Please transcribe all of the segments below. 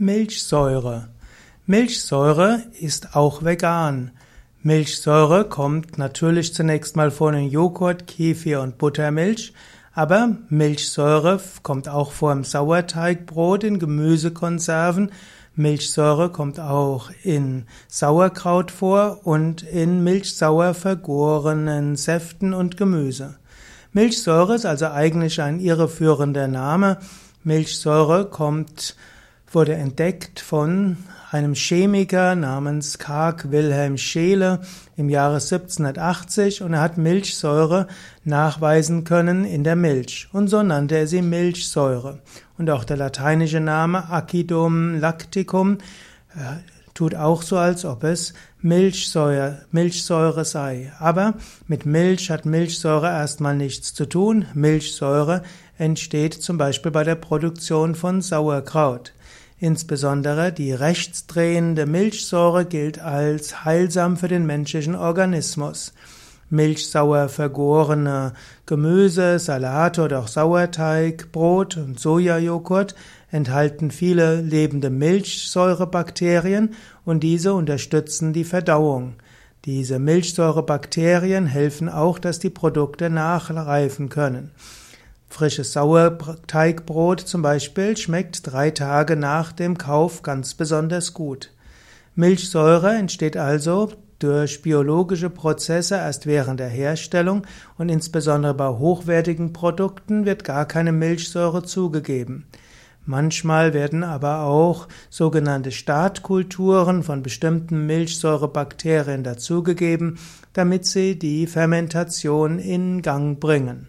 Milchsäure. Milchsäure ist auch vegan. Milchsäure kommt natürlich zunächst mal vor in Joghurt, Kefir und Buttermilch, aber Milchsäure kommt auch vor im Sauerteigbrot, in Gemüsekonserven. Milchsäure kommt auch in Sauerkraut vor und in milchsauer vergorenen Säften und Gemüse. Milchsäure ist also eigentlich ein irreführender Name. Milchsäure kommt wurde entdeckt von einem Chemiker namens Karg Wilhelm Scheele im Jahre 1780 und er hat Milchsäure nachweisen können in der Milch und so nannte er sie Milchsäure. Und auch der lateinische Name Acidum lacticum äh, tut auch so, als ob es Milchsäure, Milchsäure sei. Aber mit Milch hat Milchsäure erstmal nichts zu tun. Milchsäure entsteht zum Beispiel bei der Produktion von Sauerkraut. Insbesondere die rechtsdrehende Milchsäure gilt als heilsam für den menschlichen Organismus. Milchsauer vergorene Gemüse, Salate oder auch Sauerteig, Brot und Sojajoghurt enthalten viele lebende Milchsäurebakterien und diese unterstützen die Verdauung. Diese Milchsäurebakterien helfen auch, dass die Produkte nachreifen können. Frisches Sauerteigbrot zum Beispiel schmeckt drei Tage nach dem Kauf ganz besonders gut. Milchsäure entsteht also durch biologische Prozesse erst während der Herstellung und insbesondere bei hochwertigen Produkten wird gar keine Milchsäure zugegeben. Manchmal werden aber auch sogenannte Startkulturen von bestimmten Milchsäurebakterien dazugegeben, damit sie die Fermentation in Gang bringen.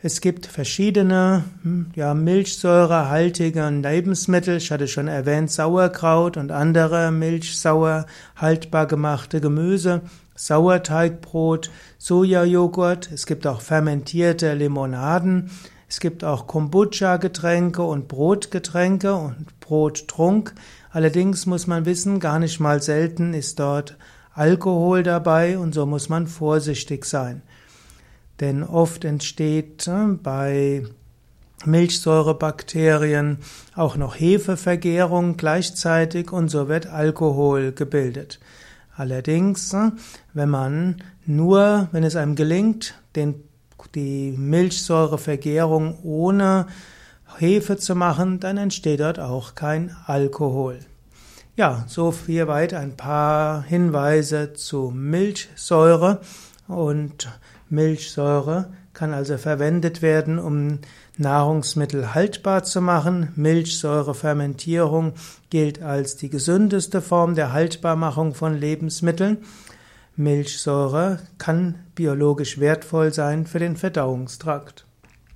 Es gibt verschiedene hm, ja, milchsäurehaltige Lebensmittel. Ich hatte schon erwähnt Sauerkraut und andere milchsauer haltbar gemachte Gemüse, Sauerteigbrot, Sojajoghurt. Es gibt auch fermentierte Limonaden. Es gibt auch Kombucha-Getränke und Brotgetränke und Brottrunk. Allerdings muss man wissen, gar nicht mal selten ist dort Alkohol dabei und so muss man vorsichtig sein. Denn oft entsteht äh, bei Milchsäurebakterien auch noch Hefevergärung gleichzeitig und so wird Alkohol gebildet. Allerdings, äh, wenn man nur, wenn es einem gelingt, den, die Milchsäurevergärung ohne Hefe zu machen, dann entsteht dort auch kein Alkohol. Ja, so viel weit ein paar Hinweise zu Milchsäure und Milchsäure kann also verwendet werden, um Nahrungsmittel haltbar zu machen. Milchsäurefermentierung gilt als die gesündeste Form der Haltbarmachung von Lebensmitteln. Milchsäure kann biologisch wertvoll sein für den Verdauungstrakt.